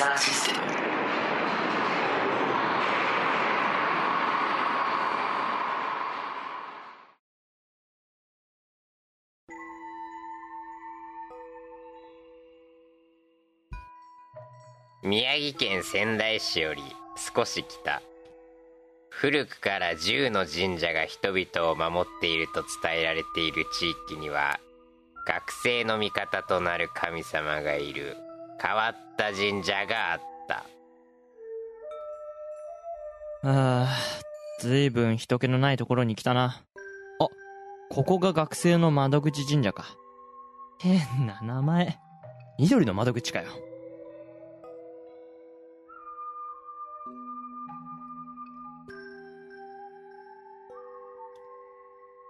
キサーシステム宮城県仙台市より少し北。古くから10の神社が人々を守っていると伝えられている地域には学生の味方となる神様がいる。変わった神社があったああ、ずいぶん人気のないところに来たな。あ、ここが学生の窓口神社か。変な名前。緑の窓口かよ。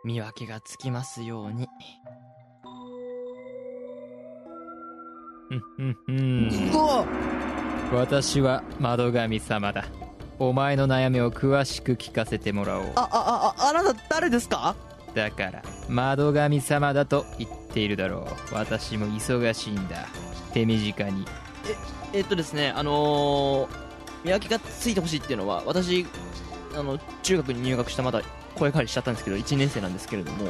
見分けがつきますように。ふんふん私は窓神様だ。お前の悩みを詳しく聞かせてもらおう。あ、あ、あ、あなた誰ですか？だから窓神様だと言っているだろう。私も忙しいんだ。手短に。えっとですね、あのー、見分けがついてほしいっていうのは、私、あの、中学に入学したまだ声変わりしちゃったんですけど、1年生なんですけれども、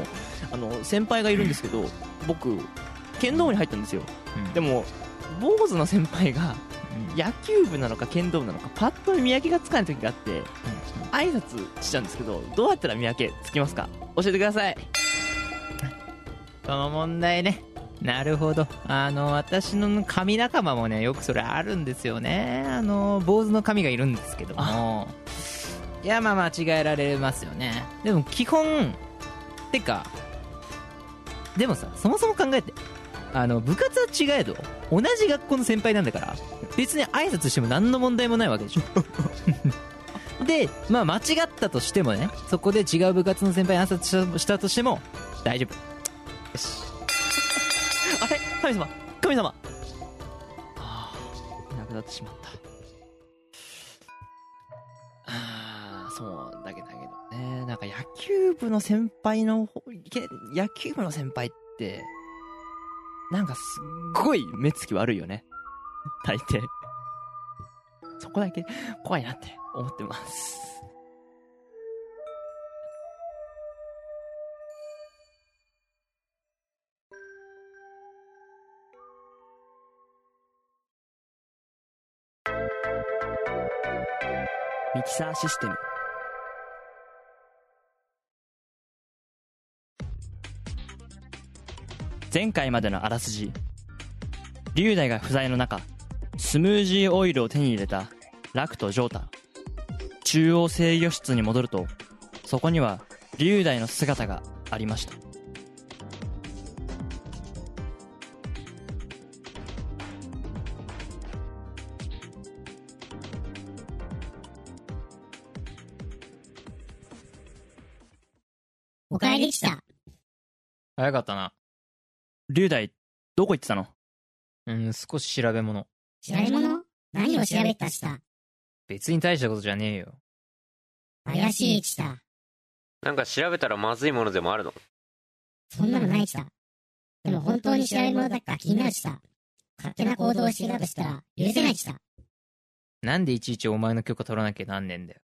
あの、先輩がいるんですけど、僕、剣道部に入ったんですよ。うん。でも、坊主の先輩が、野球部なのか剣道部なのか、パッと見分けがつかない時があって、挨拶しちゃうんですけど、どうやったら見分けつきますか？教えてください。その問題ね。なるほど。あの私の神仲間もねよくそれあるんですよね。あの坊主の神がいるんですけども。いやまあ間違えられますよね。でも基本てかでもさそもそも考えてあの部活は違えど同じ学校の先輩なんだから別に挨拶しても何の問題もないわけでしょ。でまあ間違ったとしてもねそこで違う部活の先輩に挨拶したとしても大丈夫。よし。あれ？神様。神様。ああ、いなくなってしまった。ああ、そうだけだけどね。なんか野球部の先輩の野球部の先輩って、なんかすっごい目つき悪いよね。大抵。そこだけ怖いなって思ってます。ミキサーシステム前回までのあらすじ。龍大が不在の中スムージーオイルを手に入れた楽とジョータ。中央制御室に戻るとそこには龍大の姿がありました。お帰り来た。早かったな龍大どこ行ってたの？うん少し調べ物調べ物？何を調べたした？別に大したことじゃねえよ怪しいした。なんか調べたらまずいものでもあるの？そんなのないした。でも本当に調べ物だか気になるした。勝手な行動をしていたとしたら許せないした。なんでいちいちお前の許可取らなきゃなんねえんだよ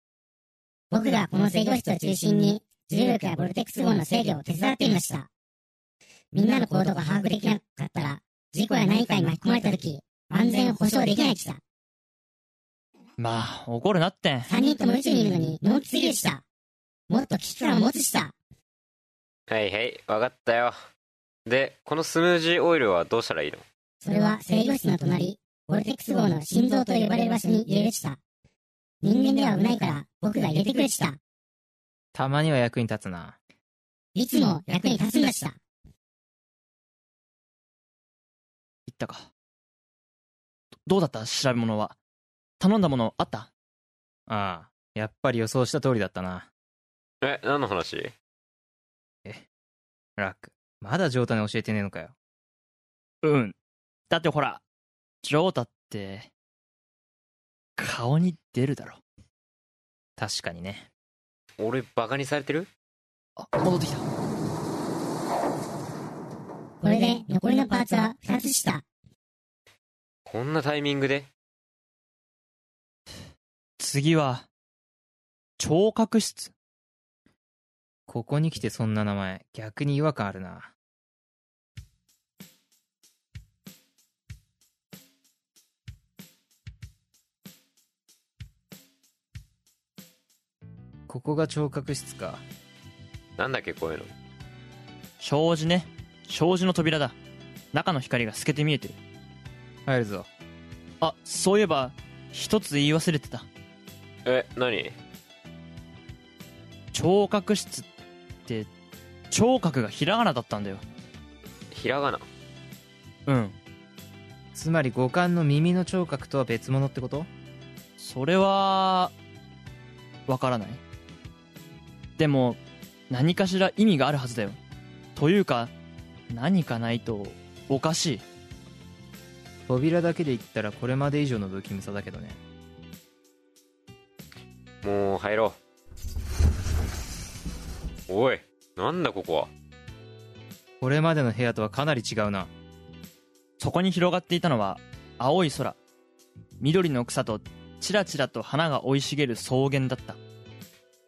僕がこの制御室を中心に重力やボルテックス号の制御を手伝っていました。みんなの行動が把握できなかったら、事故や何かに巻き込まれた時、安全を保証できないした。まあ怒るなってん三人とも宇宙にいるのに、のんきすぎるした。もっと危機感を持つした。はいはい、わかったよ。でこのスムージーオイルはどうしたらいいの？それは制御室の隣、ボルテックス号の心臓と呼ばれる場所に入れるした。人間では危ないから僕が入れてくれした。たまには役に立つな。いつも役に立つんだした。ったか。どどうだった？調べ物は。頼んだものあった？ああ、やっぱり予想した通りだったな。え何の話？ラック、まだジョータに教えてねえのかよ。うん。だってほら、ジョータって、顔に出るだろ。確かにね。俺バカにされてる？あ、戻ってきた。これで残りのパーツは2つした。こんなタイミングで？次は、聴覚室。ここに来てそんな名前、逆に違和感あるな。ここが聴覚室か。なんだっけこういうの障子ね。障子の扉だ。中の光が透けて見えてる。入るぞ。あ、そういえば、一つ言い忘れてた。え何？聴覚室って、聴覚がひらがなだったんだよ。ひらがな？うん。つまり五感の耳の聴覚とは別物ってこと？それは、わからない。でも、何かしら意味があるはずだよ。というか、何かないと、おかしい。扉だけで言ったらこれまで以上の不気味さだけどね。もう入ろうおいなんだここは？これまでの部屋とはかなり違うな。そこに広がっていたのは、青い空。緑の草と、ちらちらと花が生い茂る草原だった。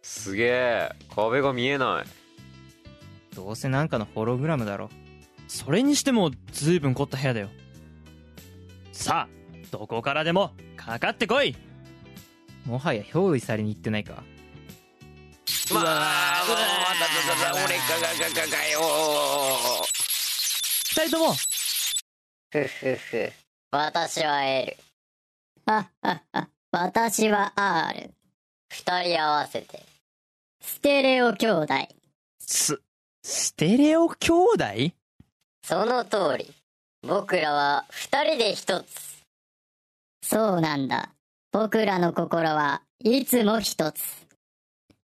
すげえ壁が見えないどうせなんかのホログラムだろ。それにしても、ずいぶん凝った部屋だよ。さあ、どこからでも、かかってこいもはや憑依されに行ってないか。まあまただだ俺がががががよ二人とも、ふふふ。私は L。はっはっは。私は R。二人合わせて。ステレオ兄弟。す、ステレオ兄弟？その通り。僕らは二人で一つ。そうなんだ。僕らの心はいつも一つ。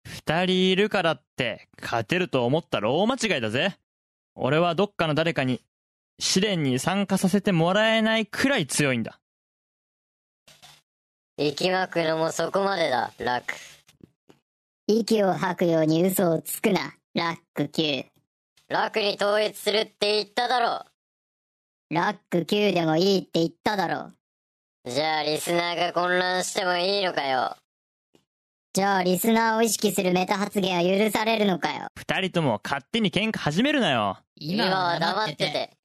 二人いるからって、勝てると思ったら大間違いだぜ。俺はどっかの誰かに、試練に参加させてもらえないくらい強いんだ。息巻くのもそこまでだ、ラック。息を吐くように嘘をつくな、ラック Q。ラックに統一するって言っただろ。ラック Q でもいいって言っただろ。じゃあリスナーが混乱してもいいのかよ。じゃあリスナーを意識するメタ発言は許されるのかよ。二人とも勝手に喧嘩始めるなよ。今は黙ってて。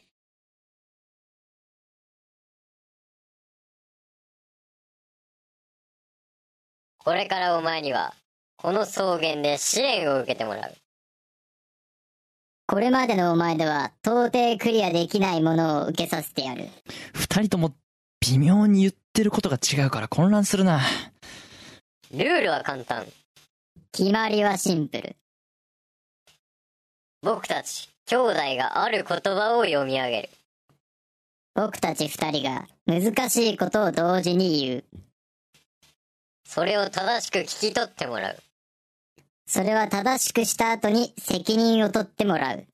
これからお前には、この草原で試練を受けてもらう。これまでのお前では、到底クリアできないものを受けさせてやる。二人とも微妙に言ってることが違うから混乱するな。ルールは簡単。決まりはシンプル。僕たち、兄弟がある言葉を読み上げる。僕たち二人が難しいことを同時に言う。それを正しく聞き取ってもらう。それは正しくした後に責任を取ってもらう。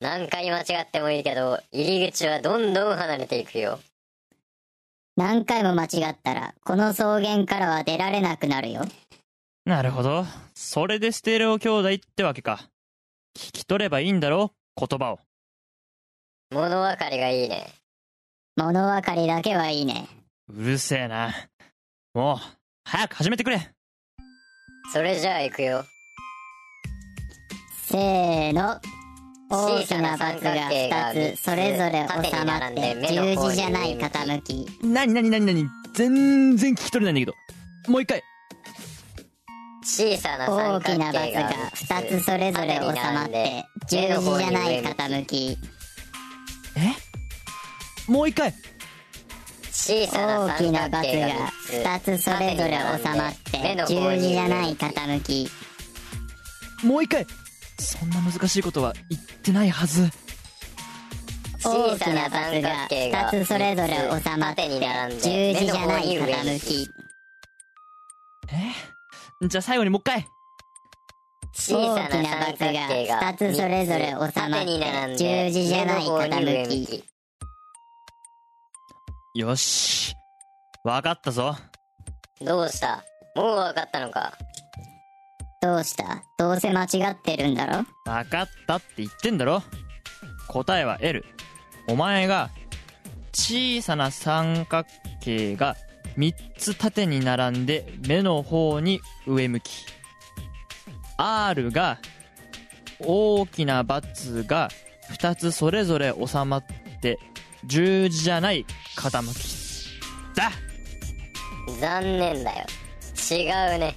何回間違ってもいいけど、入り口はどんどん離れていくよ。何回も間違ったら、この草原からは出られなくなるよ。なるほど。それでステレオ兄弟ってわけか。聞き取ればいいんだろ言葉を。物分かりがいいね。物分かりだけはいいね。うるせえな。もう、早く始めてくれ。それじゃあ行くよ。せーの。大きなバツが2つそれぞれ収まって十字じゃない傾き。なになになになに全然聞き取れないんだけど。もう一回。小さな三角大きなバツが2つそれぞれ収まって十字じゃない傾きえ？もう一回大きなバツがが3 2つそれぞれ収まって十字じゃない傾き。もう一回。そんな難しいことは言ってないはず。大きなバツが2つそれぞれ収まって十字じゃない傾き。え？じゃあ最後にもう一回。小さなバツが角形が2つそれぞれ収まって十字じゃない傾ききよし。わかったぞ。どうした？もう分かったのか？どうした？どうせ間違ってるんだろ？わかったって言ってんだろ。答えは L お前が小さな三角形が3つ縦に並んで目の方に上向き。R が大きなバツが2つそれぞれ収まって十字じゃない傾き。だ。残念だよ。違うね。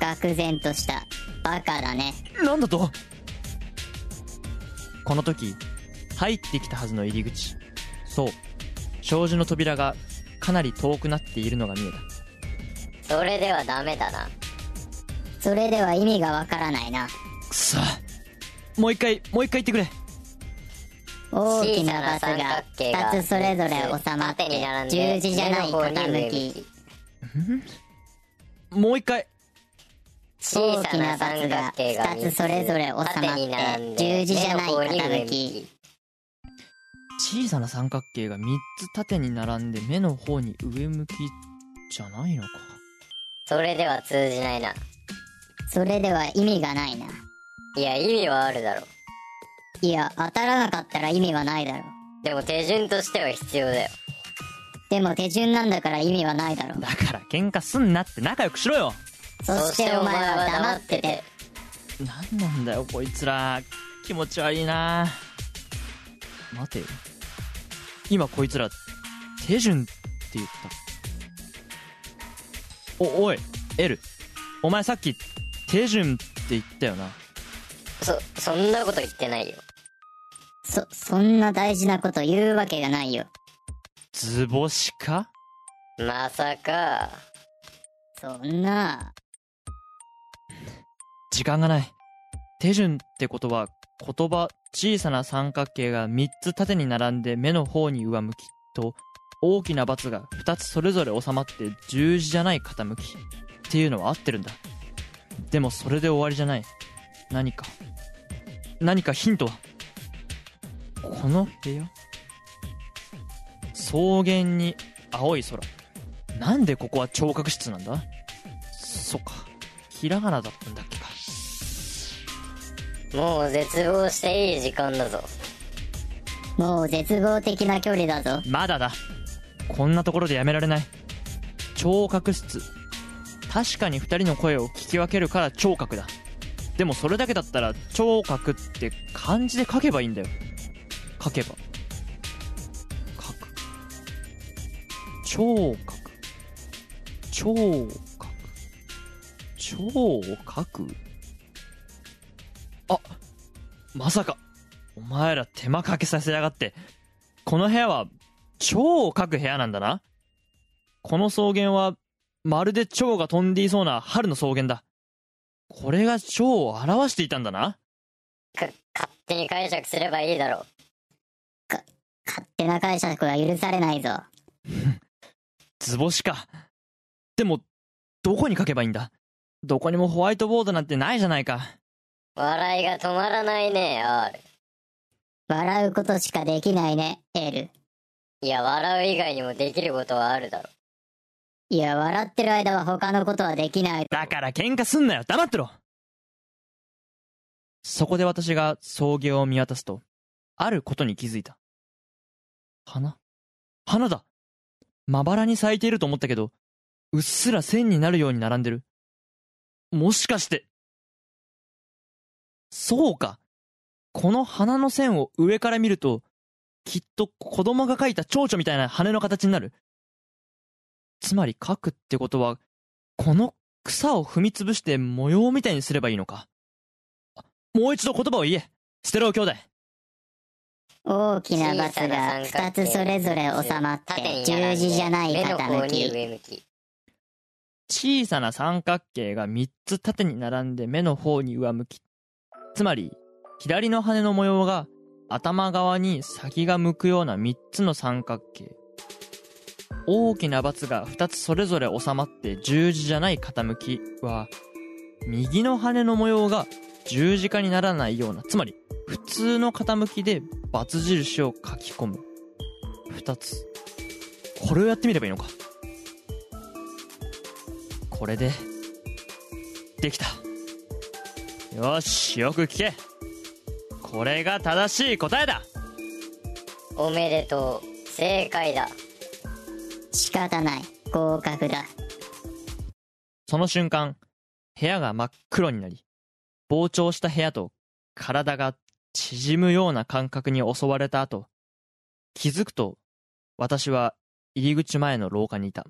愕然とした。バカだね。なんだと？この時入ってきたはずの入り口。そう。障子の扉がかなり遠くなっているのが見えた。それではダメだな。それでは意味がわからないな。くそ。もう一回もう一回言ってくれ大きなバツが小さな三角形が2つそれぞれ収まっ縦に並んでて十字じゃない上の方に上傾向きもう一回。小さな三角形が二つそれぞれ収まって十字じゃない傾向き。小さな三角形が3つ縦に並んで目の方に上向きじゃないのか。それでは通じないな。それでは意味がないな。いや意味はあるだろいや当たらなかったら意味はないだろ。でも手順としては必要だよ。でも手順なんだから意味はないだろ。だから喧嘩すんなって仲良くしろよ。そしてお前は黙ってて。なんなんだよこいつら。気持ち悪いな。待てよ。今こいつら手順って言った。おおい L お前さっき手順って言ったよな。そそんなこと言ってないよそそんな大事なこと言うわけがないよ。図星か？まさか。そんな。時間がない。手順ってことは言葉小さな三角形が3つ縦に並んで目の方に上向きと大きな×が2つそれぞれ収まって十字じゃない傾き。っていうのは合ってるんだ。でもそれで終わりじゃない。何か。何かヒントは？この部屋？草原に青い空。なんでここは聴覚室なんだ？そっか。ひらがなだったんだっけか。もう絶望していい時間だぞ。もう絶望的な距離だぞ。まだだ。こんなところでやめられない。聴覚室。確かに2人の声を聞き分けるから聴覚だ。でもそれだけだったら聴覚って漢字で書けばいいんだよ書けば。書く。聴覚。聴覚。聴覚。あまさか。お前ら手間かけさせやがって。この部屋は蝶を描く部屋なんだな。この草原はまるで蝶が飛んでいそうな春の草原だ。これが蝶を表していたんだな。か勝手に解釈すればいいだろう。勝手な解釈は許されないぞ。図星か。でもどこに書けばいいんだ？どこにもホワイトボードなんてないじゃないか。笑いが止まらないね R 笑うことしかできないね L いや笑う以外にもできることはあるだろ。いや笑ってる間は他のことはできない。だから喧嘩すんなよ。黙ってろ。そこで私が草原を見渡すとあることに気づいた花？花だ。まばらに咲いていると思ったけどうっすら線になるように並んでる。もしかして。そうか。この花の線を上から見るときっと子供が描いた蝶々みたいな羽の形になる。つまり描くってことはこの草を踏みつぶして模様みたいにすればいいのか。もう一度言葉を言え。ステロウ兄弟。大きなバツが2つそれぞれ収まって十字じゃない傾き。上向き。小さな三角形が3つ縦に並んで目の方に上向き。つまり左の羽の模様が頭側に先が向くような3つの三角形。大きなバツが2つそれぞれ収まって十字じゃない傾きは右の羽の模様が十字架にならないようなつまり普通の傾きでバツ印を書き込む2つこれをやってみればいいのかこれでできたよしよく聞けこれが正しい答えだおめでとう。正解だ。仕方ない。合格だ。その瞬間部屋が真っ黒になり膨張した部屋と体が縮むような感覚に襲われた後気づくと私は入り口前の廊下にいた。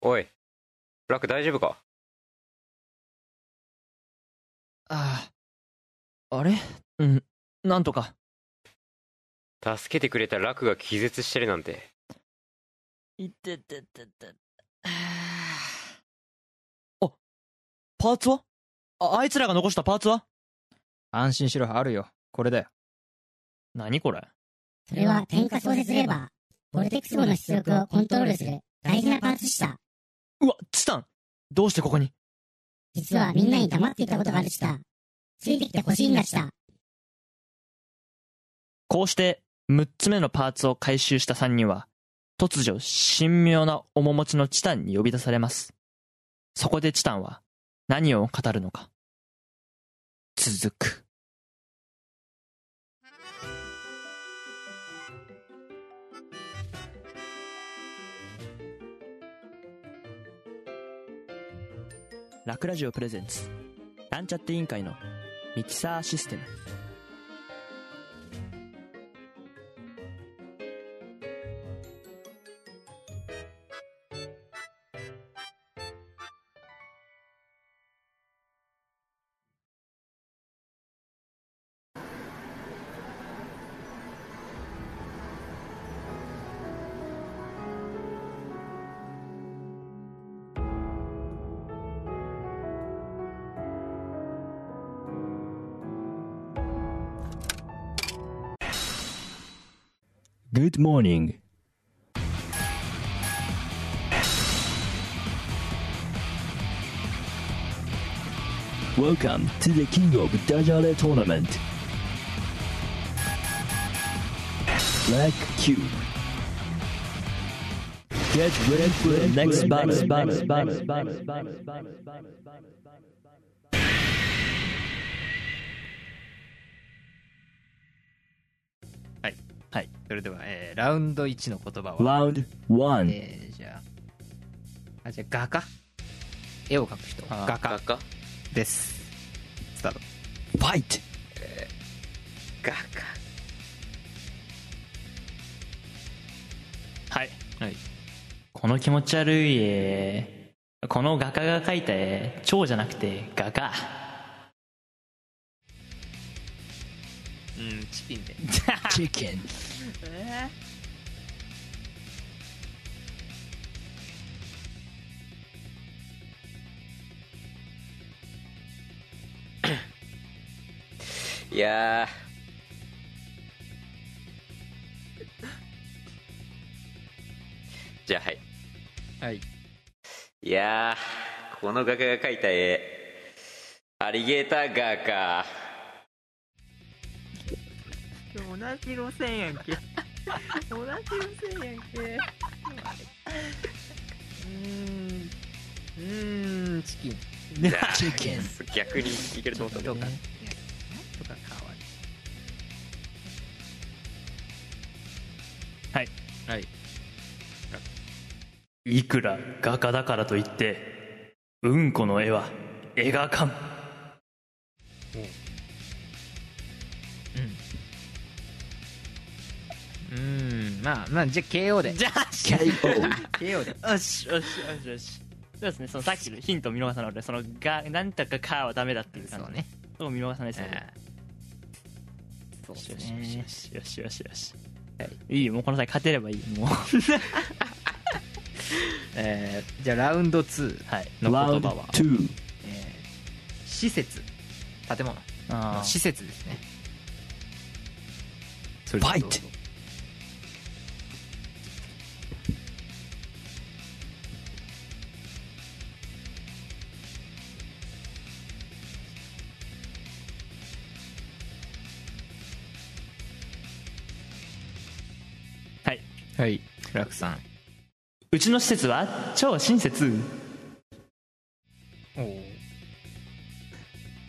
おいラク大丈夫か？ああ。あれ？うん。なんとか。助けてくれたラクが気絶してるなんて。いてててて。あ、パーツは？あ、あいつらが残したパーツは？安心しろ、あるよ。これだよ。何これ？それは点火創設レバー。ボルテックス号の出力をコントロールする大事なパーツでした。うわ、チタンどうしてここに？実はみんなに黙っていたことがあるした。ついてきてほしいんだした。こうして、6つ目のパーツを回収した3人は、突如、神妙な面持ちのチタンに呼び出されます。そこでチタンは、何を語るのか？続く。ラクラジオプレゼンツなんちゃって委員会のミキサーシステム Good morning. Welcome to the King of Dajale Tournament. Black Cube. Get ready for the next battle. はい。それでは、えーラウンド1の言葉は、Round 1. えーじゃあ、あ、じゃあ画家絵を描く人。あ画家画家です。スタート。Fight! 画家はい。はい。この気持ち悪い絵、この画家が描いた絵、蝶じゃなくて画家。うん、チキンで。Chicken. いやーじゃあはいはい。いやーこの画家が描いた絵アリゲーターガーか同じ路線やんけ。同じ路線やんけ。うーん。うーん、チキン。Chicken. 逆にいけると思ったどうか。んだねとかかわいい。はい。はい。いくら画家だからといって、うんこの絵は描かん。うーん、まあ、まあ、じゃあ KO で。じゃあ、KO. KO で。よしよしよしよし。そうですねそのさっきのヒントを見逃さないでそのがなんとかかはダメだっていう感じそうね。そこを見逃さないですよね。えーそうですよしねよしよしよしよし。はい。いいよもうこの際勝てればいいもう。えーじゃあラウンド2はい。の言葉は、2. えー施設。建物。あの施設ですね。それではい。はい楽さん。うちの施設は超親切。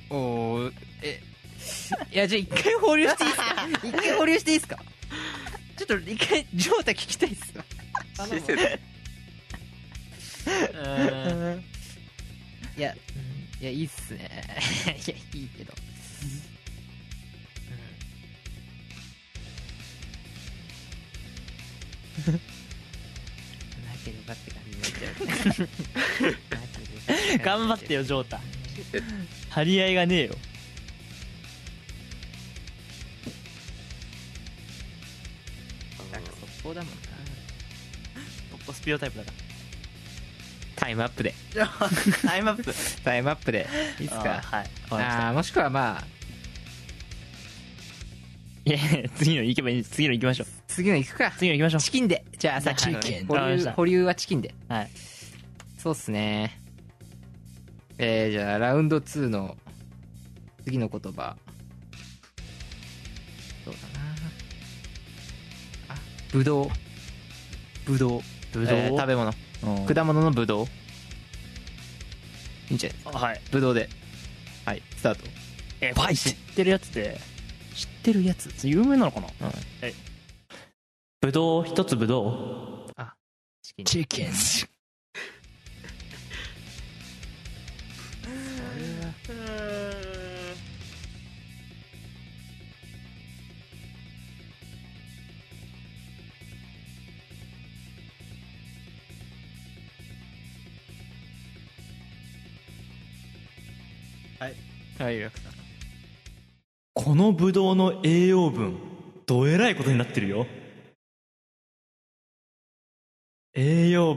おおおえいやじゃあ一回放流していいですか？一回放流していいですか？ちょっと一回ジョータ聞きたいっす施設。い や、うん。いやいいっすね。いやいいけど、ければって感じになっちゃう頑張ってよジョータ。張り合いがねえよ。なんか速攻だもんな。ポッポスピオタイプだかタイムアップで。ら タイムアップ。タイムアップで。いいっすか？あーはい。あーもしくはまあ。いや次の行けばいい。次の行きましょう次の行くか。次の行きましょう。チキンで。じゃあさっき保留保留はチキンで。はい。そうっすね。えー、じゃあラウンド2の次の言葉。そうだな。あぶどう。ぶどう。ぶどう？えー食べ物。うん。果物のぶどう。いいんじゃない？はい。ぶどうで。はいスタート。えこれ知ってるやつで知ってるやつ？有名なのかな？うん。えぶどう一つぶどう。チキン。Chicken. はい。楽さん。このぶどうの栄養分どえらいことになってるよ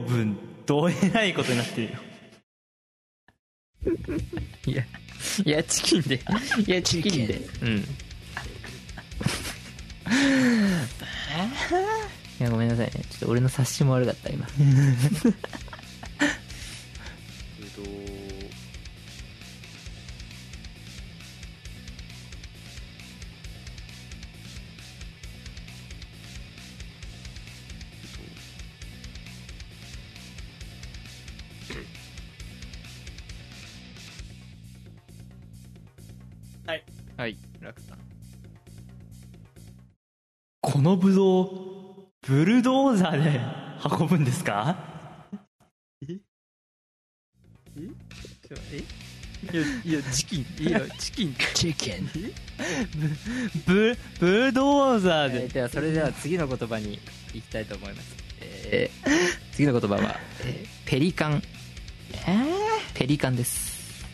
分どえらいことになってるよ。いやいやチキンでいやチキンで。うん。いやごめんなさいね。ちょっと俺の察しも悪かった今ーザーで運ぶんですか？いやいやチキン。いやチキン。Chicken. ブブルドーザーで。えーではそれでは次の言葉にいきたいと思います、えー次の言葉は、え？ーペリカン。ペリカンです。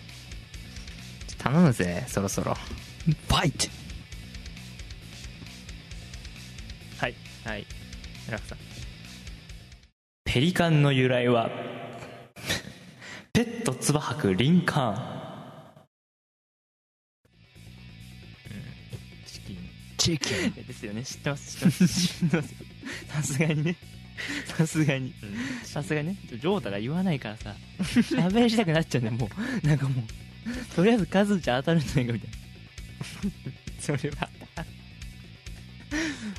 頼むぜそろそろ。Fight. はい。はい楽さん。ペリカンの由来は ペットツバ吐くリンカーン。チキン。Chicken. ですよね。知ってます。知ってます。知ってます。さすがにね。さすがに。さすがにね。ジョータが言わないからさ。喋りしたくなっちゃうんだよもう。なんかもう。とりあえず数じゃ当たるんじゃないかみたいな。それは。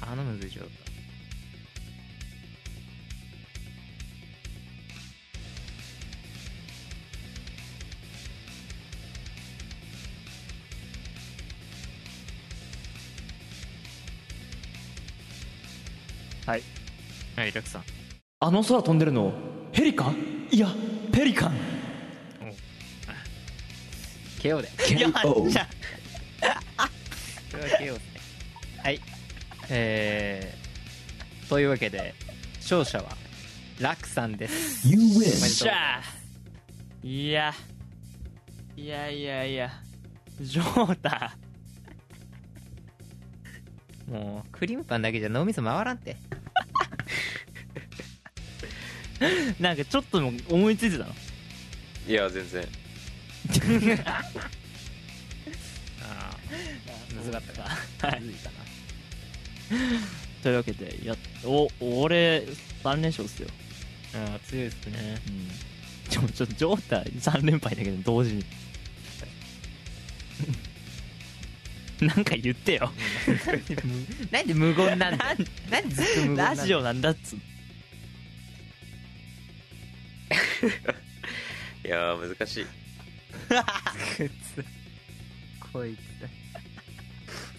頼むぜジョはい。タはい楽さん。あの空飛んでるのヘリかいやペリカン。KO で。KO. じゃこれは KO ですね。はい。えー、というわけで勝者は楽さんです。You おめで win. とうございゃます。いや。いやいやいや。ジョータもうクリームパンだけじゃ脳みそ回らんって。なんかちょっとでも思いついてたの？いや全然。ああ難かったか。はい。むずいかなというわけでやっお俺3連勝っすよ。ああ強いっすね。うん。ちょちょジョータ3連敗だけど同時に なんか言ってよ。なんで無言なんだ なんでずっと無言なんだラジオなんだっつういやー難しい。こいつ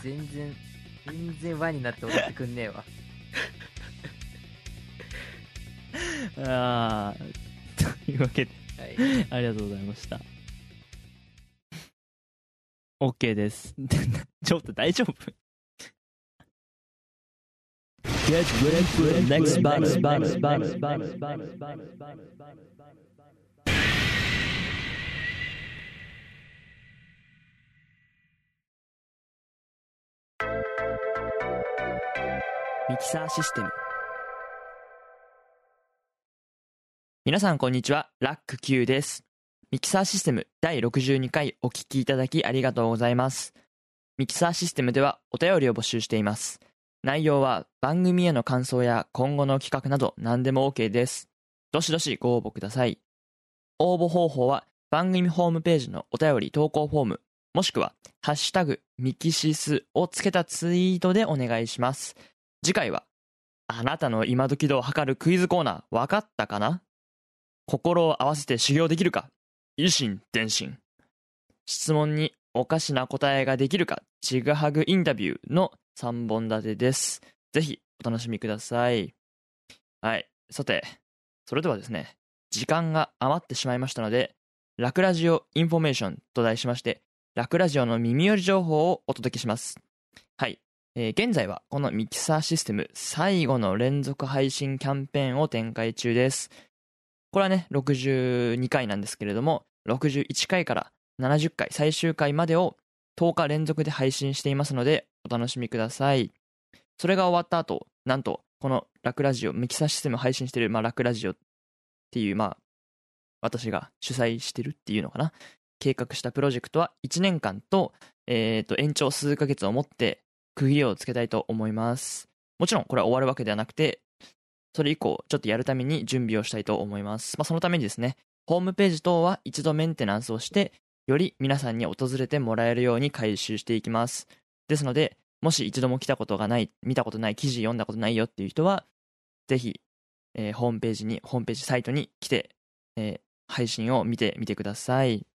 全然全然輪になって踊ってくんねえわ。あーというわけではい。ありがとうございました OK ですちょっと大丈夫 Get ready for the next battle. battle, battle, battle, battle, battle, battle. ミキサーシステム皆さんこんにちはラック Q ですミキサーシステム第62回お聞きいただきありがとうございます。ミキサーシステムではお便りを募集しています。内容は番組への感想や今後の企画など何でも OK です。どしどしご応募ください。応募方法は番組ホームページのお便り投稿フォームもしくはハッシュタグミキシスをつけたツイートでお願いします。次回はあなたの今時度を測るクイズコーナー分かったかな？心を合わせて修行できるか？維心伝心質問におかしな答えができるかちぐはぐインタビューの3本立てです。ぜひお楽しみください。はい。さてそれではですね時間が余ってしまいましたのでラクラジオインフォメーションと題しましてラクラジオの耳寄り情報をお届けします。はい。えー現在はこのミキサーシステム最後の連続配信キャンペーンを展開中です。これはね、62回なんですけれども、61回から70回最終回までを10日連続で配信していますので、お楽しみください。それが終わった後、なんと、このラクラジオ、ミキサーシステムを配信してる、まあ、ラクラジオっていう、まあ、私が主催してるっていうのかな。計画したプロジェクトは1年間と、えっ、と、延長数ヶ月をもって区切りをつけたいと思います。もちろんこれは終わるわけではなくて、それ以降ちょっとやるために準備をしたいと思います。まあ、そのためにですね、ホームページ等は一度メンテナンスをして、より皆さんに訪れてもらえるように回収していきます。ですので、もし一度も来たことがない、見たことない、記事読んだことないよっていう人は、ぜひ、えーホームページに、ホームページサイトに来て、えー配信を見てみてください。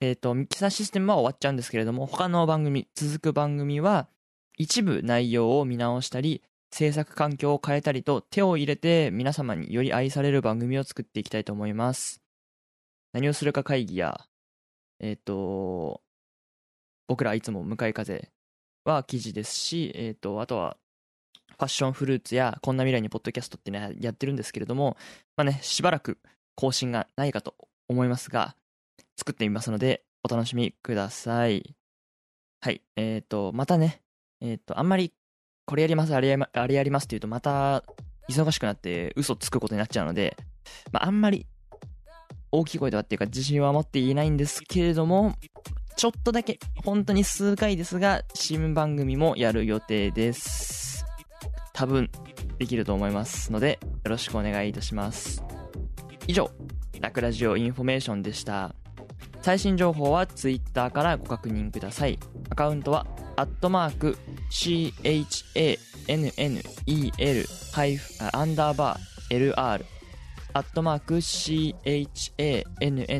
えっ、と、ミキサーシステムは終わっちゃうんですけれども、他の番組、続く番組は、一部内容を見直したり、制作環境を変えたりと手を入れて皆様により愛される番組を作っていきたいと思います。何をするか会議や、えっ、と、僕らいつも向かい風は記事ですし、えっ、と、あとは、ファッションフルーツやこんな未来にポッドキャストってね、やってるんですけれども、まあね、しばらく更新がないかと思いますが、作ってみますので、お楽しみください。はい。えっ、と、またね、えっ、と、あんまり、これやります、あれやりまあれやりますっていうと、また、忙しくなって嘘つくことになっちゃうので、まあ、あんまり、大きい声ではっていうか、自信は持っていないんですけれども、ちょっとだけ、本当に数回ですが、新番組もやる予定です。多分、できると思いますので、よろしくお願いいたします。以上、ラクラジオインフォメーションでした。最新情報は Twitter からご確認ください。アカウントは、アットマーク、CHANNEL、ハイフ、アンダーバー、LR、アットマーク、CHANNEL、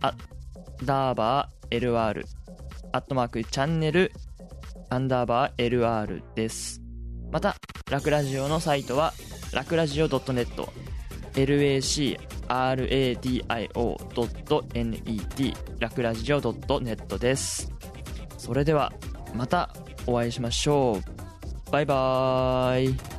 アンダーバー、LR、アットマーク、チャンネル、アンダーバー、LR です。また、ラクラジオのサイトは、ラクラジオ .net、lacradio.net ラクラジオ .net ですそれではまたお会いしましょう。バイバーイ。